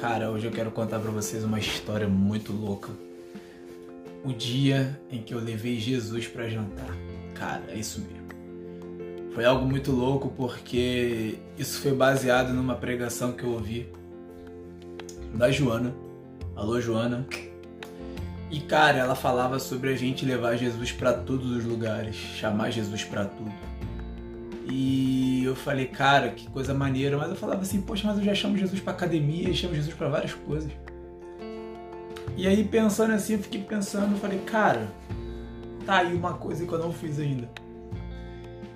Cara, hoje eu quero contar para vocês uma história muito louca. O dia em que eu levei Jesus para jantar. Cara, é isso mesmo. Foi algo muito louco porque isso foi baseado numa pregação que eu ouvi da Joana. Alô, Joana. E cara, ela falava sobre a gente levar Jesus para todos os lugares, chamar Jesus para tudo. E eu falei, cara, que coisa maneira, mas eu falava assim, poxa, mas eu já chamo Jesus para academia, chamo Jesus para várias coisas. E aí pensando assim, eu fiquei pensando, eu falei, cara, tá aí uma coisa que eu não fiz ainda.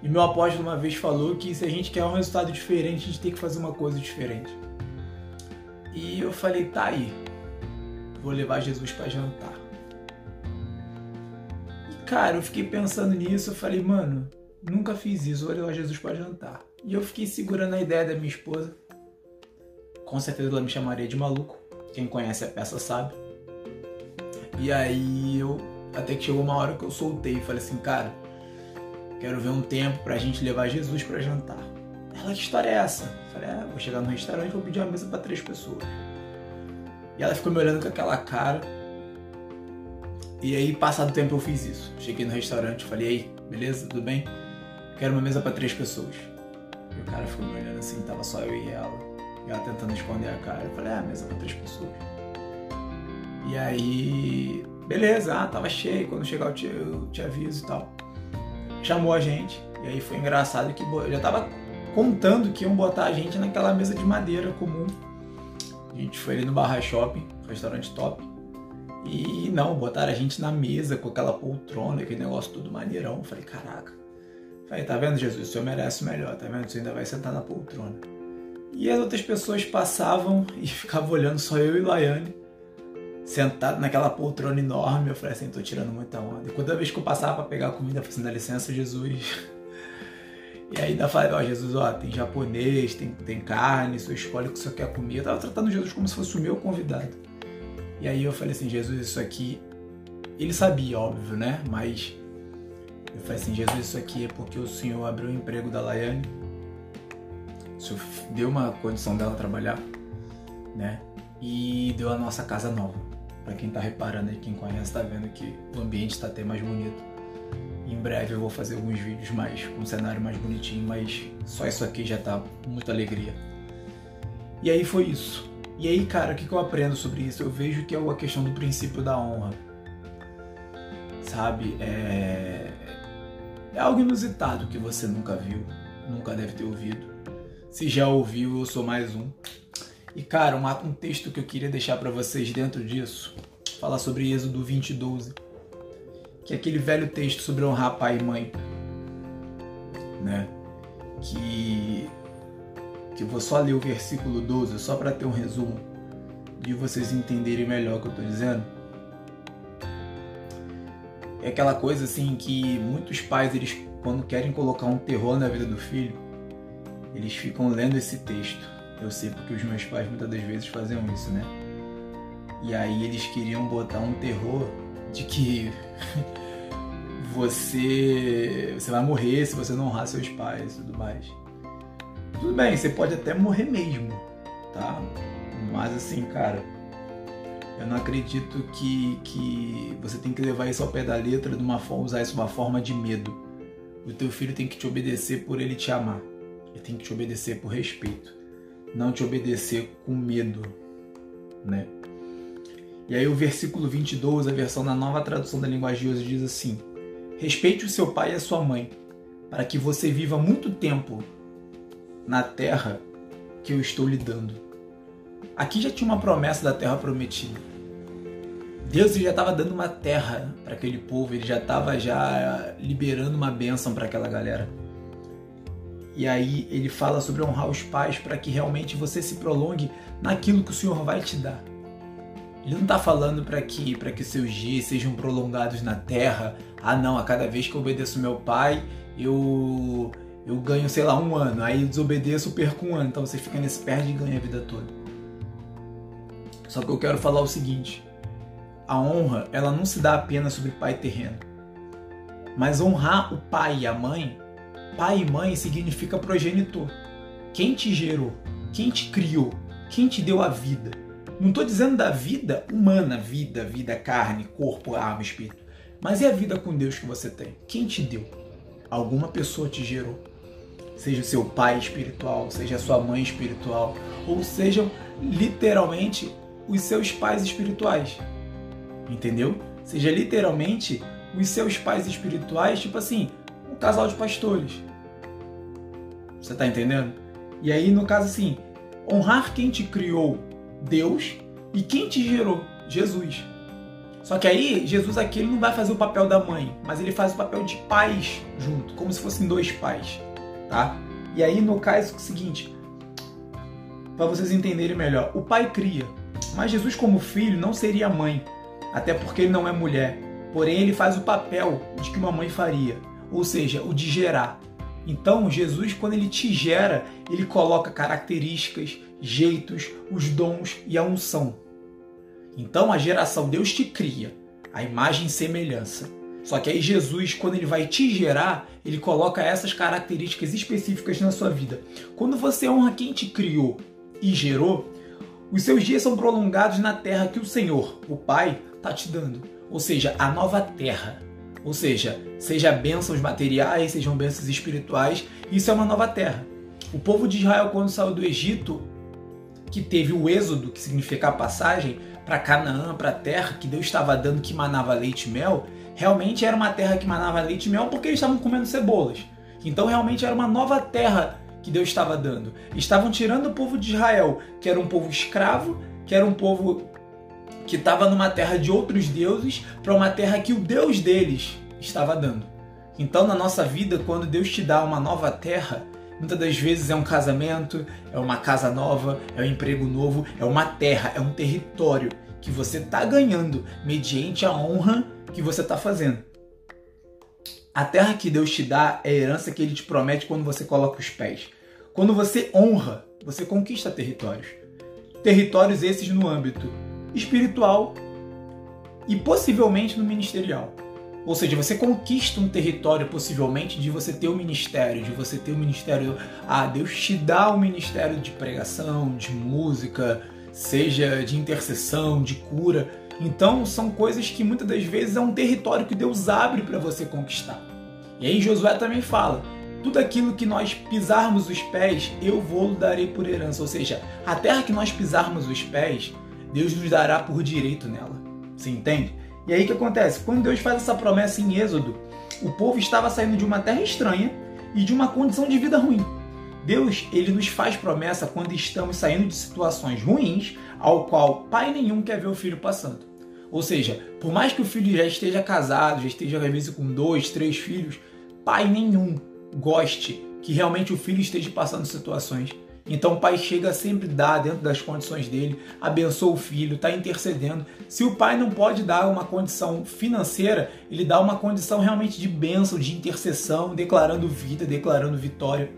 E meu apóstolo uma vez falou que se a gente quer um resultado diferente, a gente tem que fazer uma coisa diferente. E eu falei, tá aí. Vou levar Jesus para jantar. E cara, eu fiquei pensando nisso, eu falei, mano, nunca fiz isso, vou levar Jesus para jantar. E eu fiquei segurando a ideia da minha esposa. Com certeza ela me chamaria de maluco. Quem conhece a peça sabe. E aí eu até que chegou uma hora que eu soltei e falei assim, cara, Quero ver um tempo pra gente levar Jesus para jantar. Ela, que história é essa? Eu falei, é, vou chegar no restaurante e vou pedir uma mesa para três pessoas. E ela ficou me olhando com aquela cara. E aí, passado o tempo, eu fiz isso. Cheguei no restaurante, falei, aí, beleza, tudo bem? Quero uma mesa para três pessoas. E o cara ficou me olhando assim, tava só eu e ela. E ela tentando esconder a cara. Eu falei, ah, mesa para três pessoas. E aí, beleza, ah, tava cheio. Quando chegar eu te, eu te aviso e tal chamou a gente. E aí foi engraçado que eu já tava contando que iam botar a gente naquela mesa de madeira comum. A gente foi ali no Barra Shopping, restaurante top. E não, botaram a gente na mesa com aquela poltrona, aquele negócio tudo maneirão. Eu falei, caraca. Falei, tá vendo, Jesus? O senhor merece o melhor, tá vendo? Você ainda vai sentar na poltrona. E as outras pessoas passavam e ficavam olhando só eu e Laiane sentado naquela poltrona enorme. Eu falei assim, tô tirando muita onda. E toda vez que eu passava para pegar comida, eu falei assim, dá licença, Jesus. E aí ainda falei, ó, Jesus, ó, tem japonês, tem, tem carne, você escolhe o que você quer comer. Eu tava tratando Jesus como se fosse o meu convidado. E aí eu falei assim, Jesus, isso aqui. Ele sabia, óbvio, né? Mas eu falei assim, Jesus, isso aqui é porque o Senhor abriu o emprego da Laiane. O Senhor deu uma condição dela trabalhar, né? E deu a nossa casa nova. Para quem tá reparando aí, quem conhece, tá vendo que o ambiente está até mais bonito. Em breve eu vou fazer alguns vídeos mais com um cenário mais bonitinho, mas só isso aqui já tá muita alegria. E aí foi isso. E aí, cara, o que, eu aprendo sobre isso? Eu vejo que é a questão do princípio da honra. Sabe? É, é algo inusitado que você nunca viu, nunca deve ter ouvido. Se já ouviu, eu sou mais um. E cara, um, um texto que eu queria deixar para vocês dentro disso, falar sobre Êxodo 20, 12, que é aquele velho texto sobre honrar pai e mãe, né? Que que eu vou só ler o versículo 12, só para ter um resumo de vocês entenderem melhor o que eu estou dizendo. É aquela coisa assim que muitos pais, eles quando querem colocar um terror na vida do filho, eles ficam lendo esse texto. Eu sei porque os meus pais muitas das vezes faziam isso, né? E aí eles queriam botar um terror de que você você vai morrer se você não honrar seus pais e tudo mais. Tudo bem, você pode até morrer mesmo, tá? Mas assim, cara, eu não acredito que, que você tem que levar isso ao pé da letra de uma forma, usar isso de uma forma de medo. O teu filho tem que te obedecer por ele te amar. Ele tem que te obedecer por respeito não te obedecer com medo, né? E aí o versículo 22, a versão da nova tradução da linguagem de hoje diz assim: Respeite o seu pai e a sua mãe, para que você viva muito tempo na terra que eu estou lhe dando. Aqui já tinha uma promessa da terra prometida. Deus já estava dando uma terra para aquele povo, ele já estava já liberando uma bênção para aquela galera. E aí ele fala sobre honrar os pais para que realmente você se prolongue naquilo que o Senhor vai te dar. Ele não está falando para que para que seus dias sejam prolongados na terra. Ah, não, a cada vez que eu obedeço meu pai, eu eu ganho, sei lá, um ano. Aí eu desobedeço, perco um ano. Então você fica nesse perde e ganha a vida toda. Só que eu quero falar o seguinte: a honra, ela não se dá apenas sobre pai terreno. Mas honrar o pai e a mãe Pai e mãe significa progenitor. Quem te gerou, quem te criou, quem te deu a vida, Não estou dizendo da vida humana, vida, vida, carne, corpo, alma, espírito. Mas e a vida com Deus que você tem? Quem te deu? Alguma pessoa te gerou. Seja seu pai espiritual, seja sua mãe espiritual, ou sejam literalmente os seus pais espirituais. Entendeu? Seja literalmente os seus pais espirituais, tipo assim, um casal de pastores. Você tá entendendo? E aí, no caso assim, honrar quem te criou, Deus, e quem te gerou, Jesus. Só que aí, Jesus aqui ele não vai fazer o papel da mãe, mas ele faz o papel de pais junto, como se fossem dois pais, tá? E aí, no caso, é o seguinte, para vocês entenderem melhor, o pai cria, mas Jesus como filho não seria mãe, até porque ele não é mulher. Porém, ele faz o papel de que uma mãe faria, ou seja, o de gerar. Então, Jesus, quando ele te gera, ele coloca características, jeitos, os dons e a unção. Então, a geração, Deus te cria, a imagem e semelhança. Só que aí Jesus, quando ele vai te gerar, ele coloca essas características específicas na sua vida. Quando você honra quem te criou e gerou, os seus dias são prolongados na terra que o Senhor, o Pai, está te dando. Ou seja, a nova terra. Ou seja, seja bênçãos materiais, sejam bênçãos espirituais, isso é uma nova terra. O povo de Israel, quando saiu do Egito, que teve o êxodo, que significa a passagem, para Canaã, para a terra que Deus estava dando que manava leite e mel, realmente era uma terra que manava leite e mel porque eles estavam comendo cebolas. Então realmente era uma nova terra que Deus estava dando. Estavam tirando o povo de Israel, que era um povo escravo, que era um povo que estava numa terra de outros deuses, para uma terra que o Deus deles estava dando. Então, na nossa vida, quando Deus te dá uma nova terra, muitas das vezes é um casamento, é uma casa nova, é um emprego novo, é uma terra, é um território que você está ganhando mediante a honra que você está fazendo. A terra que Deus te dá é a herança que Ele te promete quando você coloca os pés. Quando você honra, você conquista territórios. Territórios esses no âmbito espiritual e possivelmente no ministerial. Ou seja, você conquista um território possivelmente de você ter o um ministério, de você ter o um ministério. Ah, Deus te dá o um ministério de pregação, de música, seja de intercessão, de cura. Então são coisas que muitas das vezes é um território que Deus abre para você conquistar. E aí Josué também fala: tudo aquilo que nós pisarmos os pés, eu vou darei por herança. Ou seja, a terra que nós pisarmos os pés, Deus nos dará por direito nela. Você entende? E aí o que acontece? Quando Deus faz essa promessa em Êxodo, o povo estava saindo de uma terra estranha e de uma condição de vida ruim. Deus, ele nos faz promessa quando estamos saindo de situações ruins, ao qual pai nenhum quer ver o filho passando. Ou seja, por mais que o filho já esteja casado, já esteja às vezes com dois, três filhos, pai nenhum goste que realmente o filho esteja passando situações então o pai chega sempre dar dentro das condições dele, abençoa o filho, está intercedendo. Se o pai não pode dar uma condição financeira, ele dá uma condição realmente de bênção, de intercessão, declarando vida, declarando vitória.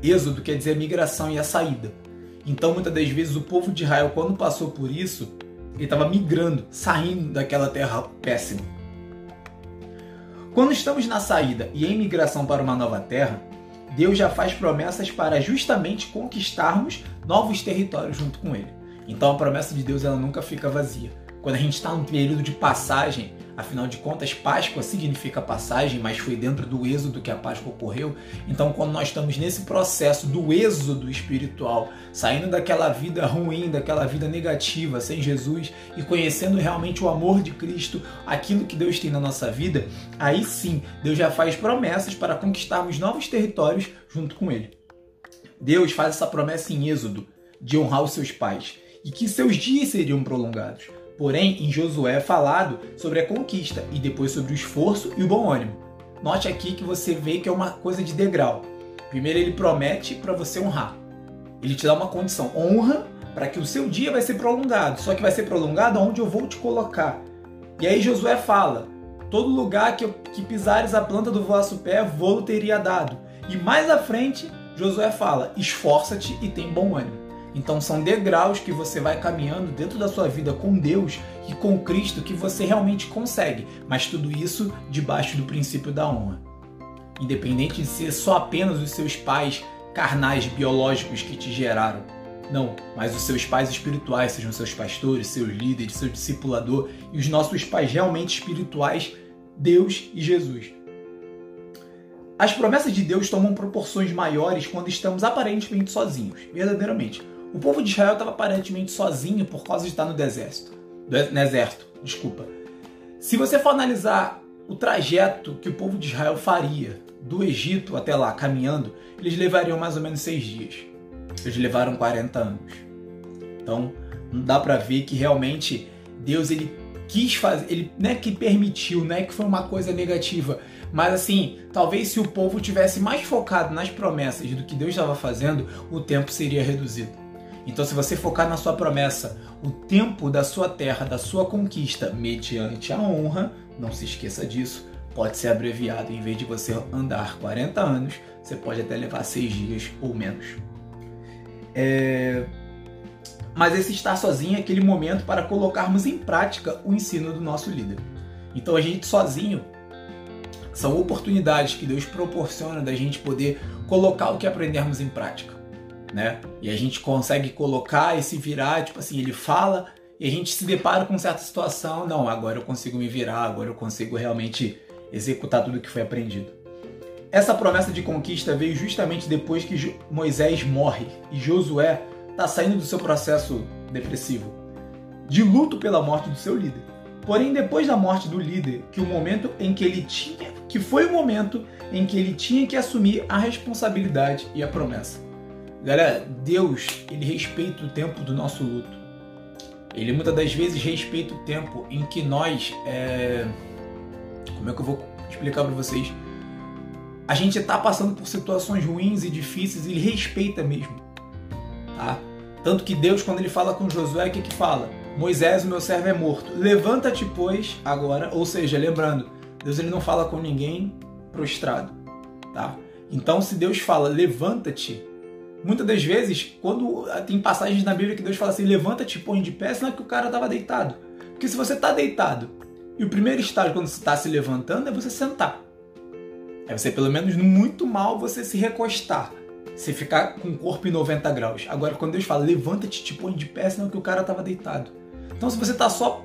Êxodo quer dizer a migração e a saída. Então muitas das vezes o povo de Israel, quando passou por isso, ele estava migrando, saindo daquela terra péssima. Quando estamos na saída e em migração para uma nova terra, Deus já faz promessas para justamente conquistarmos novos territórios junto com Ele. Então a promessa de Deus ela nunca fica vazia. Quando a gente está num período de passagem, afinal de contas, Páscoa significa passagem, mas foi dentro do êxodo que a Páscoa ocorreu. Então, quando nós estamos nesse processo do êxodo espiritual, saindo daquela vida ruim, daquela vida negativa sem Jesus e conhecendo realmente o amor de Cristo, aquilo que Deus tem na nossa vida, aí sim, Deus já faz promessas para conquistarmos novos territórios junto com Ele. Deus faz essa promessa em Êxodo de honrar os seus pais e que seus dias seriam prolongados. Porém, em Josué é falado sobre a conquista e depois sobre o esforço e o bom ânimo. Note aqui que você vê que é uma coisa de degrau. Primeiro ele promete para você honrar. Ele te dá uma condição, honra para que o seu dia vai ser prolongado. Só que vai ser prolongado onde eu vou te colocar. E aí Josué fala: todo lugar que, eu, que pisares a planta do vosso pé, vou teria dado. E mais à frente, Josué fala: esforça-te e tem bom ânimo. Então são degraus que você vai caminhando dentro da sua vida com Deus e com Cristo que você realmente consegue, mas tudo isso debaixo do princípio da honra. Independente de ser só apenas os seus pais carnais biológicos que te geraram. Não, mas os seus pais espirituais, sejam seus pastores, seus líderes, seu discipulador e os nossos pais realmente espirituais, Deus e Jesus. As promessas de Deus tomam proporções maiores quando estamos aparentemente sozinhos, verdadeiramente. O povo de Israel estava aparentemente sozinho por causa de estar no deserto. No exército, desculpa. Se você for analisar o trajeto que o povo de Israel faria do Egito até lá, caminhando, eles levariam mais ou menos seis dias. Eles levaram 40 anos. Então, não dá para ver que realmente Deus ele quis fazer, ele não é que permitiu, não é que foi uma coisa negativa, mas assim, talvez se o povo tivesse mais focado nas promessas do que Deus estava fazendo, o tempo seria reduzido. Então, se você focar na sua promessa, o tempo da sua terra, da sua conquista, mediante a honra, não se esqueça disso, pode ser abreviado. Em vez de você andar 40 anos, você pode até levar 6 dias ou menos. É... Mas esse estar sozinho é aquele momento para colocarmos em prática o ensino do nosso líder. Então a gente sozinho são oportunidades que Deus proporciona da gente poder colocar o que aprendermos em prática, né? E a gente consegue colocar e se virar, tipo assim, ele fala e a gente se depara com certa situação, não, agora eu consigo me virar, agora eu consigo realmente executar tudo que foi aprendido. Essa promessa de conquista veio justamente depois que Moisés morre e Josué está saindo do seu processo depressivo, de luto pela morte do seu líder. Porém, depois da morte do líder, que o momento em que ele tinha, que foi o momento em que ele tinha que assumir a responsabilidade e a promessa. Galera, Deus, ele respeita o tempo do nosso luto. Ele muitas das vezes respeita o tempo em que nós, é... como é que eu vou explicar para vocês? a gente está passando por situações ruins e difíceis, ele respeita mesmo. Tá? Tanto que Deus, quando ele fala com Josué, o que, que fala? Moisés, o meu servo, é morto. Levanta-te, pois, agora. Ou seja, lembrando, Deus ele não fala com ninguém prostrado. Tá? Então, se Deus fala, levanta-te, muitas das vezes, quando tem passagens na Bíblia que Deus fala assim, levanta-te, põe de pé, não é que o cara estava deitado. Porque se você está deitado, e o primeiro estágio quando você está se levantando é você sentar. É você, pelo menos, muito mal você se recostar. Você ficar com o corpo em 90 graus. Agora, quando Deus fala, levanta-te, te põe de pé, senão que o cara estava deitado. Então, se você está só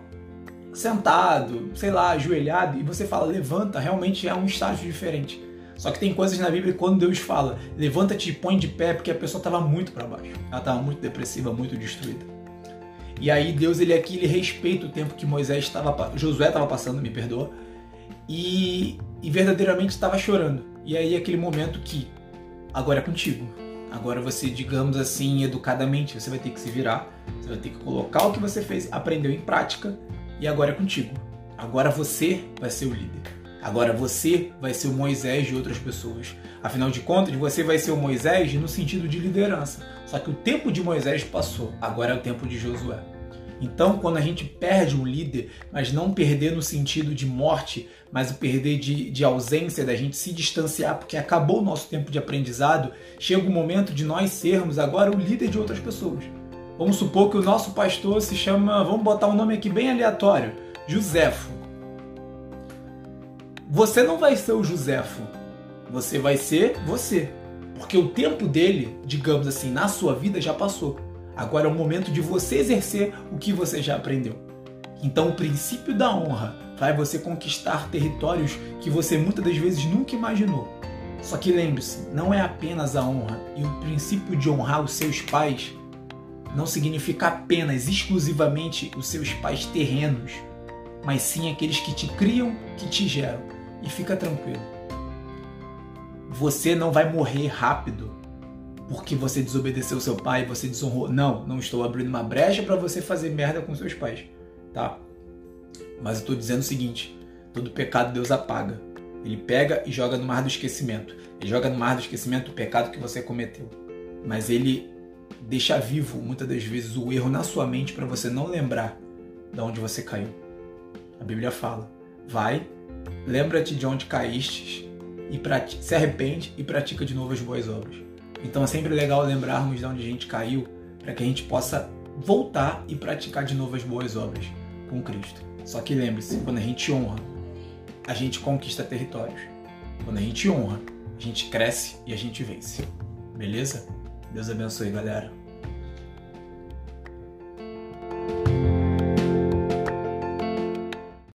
sentado, sei lá, ajoelhado, e você fala, levanta, realmente é um estágio diferente. Só que tem coisas na Bíblia quando Deus fala, levanta-te e põe de pé, porque a pessoa estava muito para baixo. Ela estava muito depressiva, muito destruída. E aí Deus, ele aqui, ele respeita o tempo que Moisés estava, Josué estava passando, me perdoa, e, e verdadeiramente estava chorando. E aí aquele momento que agora é contigo. Agora você, digamos assim, educadamente, você vai ter que se virar, você vai ter que colocar o que você fez, aprendeu em prática e agora é contigo. Agora você vai ser o líder. Agora você vai ser o Moisés de outras pessoas. Afinal de contas, você vai ser o Moisés no sentido de liderança. Só que o tempo de Moisés passou, agora é o tempo de Josué. Então, quando a gente perde um líder, mas não perder no sentido de morte, mas perder de, de ausência, da gente se distanciar, porque acabou o nosso tempo de aprendizado, chega o momento de nós sermos agora o líder de outras pessoas. Vamos supor que o nosso pastor se chama, vamos botar um nome aqui bem aleatório, Josefo. Você não vai ser o Josefo, você vai ser você. Porque o tempo dele, digamos assim, na sua vida já passou. Agora é o momento de você exercer o que você já aprendeu. Então, o princípio da honra vai você conquistar territórios que você muitas das vezes nunca imaginou. Só que lembre-se, não é apenas a honra e o princípio de honrar os seus pais não significa apenas exclusivamente os seus pais terrenos, mas sim aqueles que te criam, que te geram. E fica tranquilo. Você não vai morrer rápido porque você desobedeceu seu pai, você desonrou. Não, não estou abrindo uma brecha para você fazer merda com seus pais, tá? Mas eu estou dizendo o seguinte: todo pecado Deus apaga. Ele pega e joga no mar do esquecimento. Ele joga no mar do esquecimento o pecado que você cometeu. Mas ele deixa vivo muitas das vezes o erro na sua mente para você não lembrar de onde você caiu. A Bíblia fala: vai, lembra-te de onde caíste e se arrepende e pratica de novo as boas obras. Então é sempre legal lembrarmos de onde a gente caiu para que a gente possa voltar e praticar de novo as boas obras com Cristo. Só que lembre-se, quando a gente honra, a gente conquista territórios. Quando a gente honra, a gente cresce e a gente vence. Beleza? Deus abençoe, galera.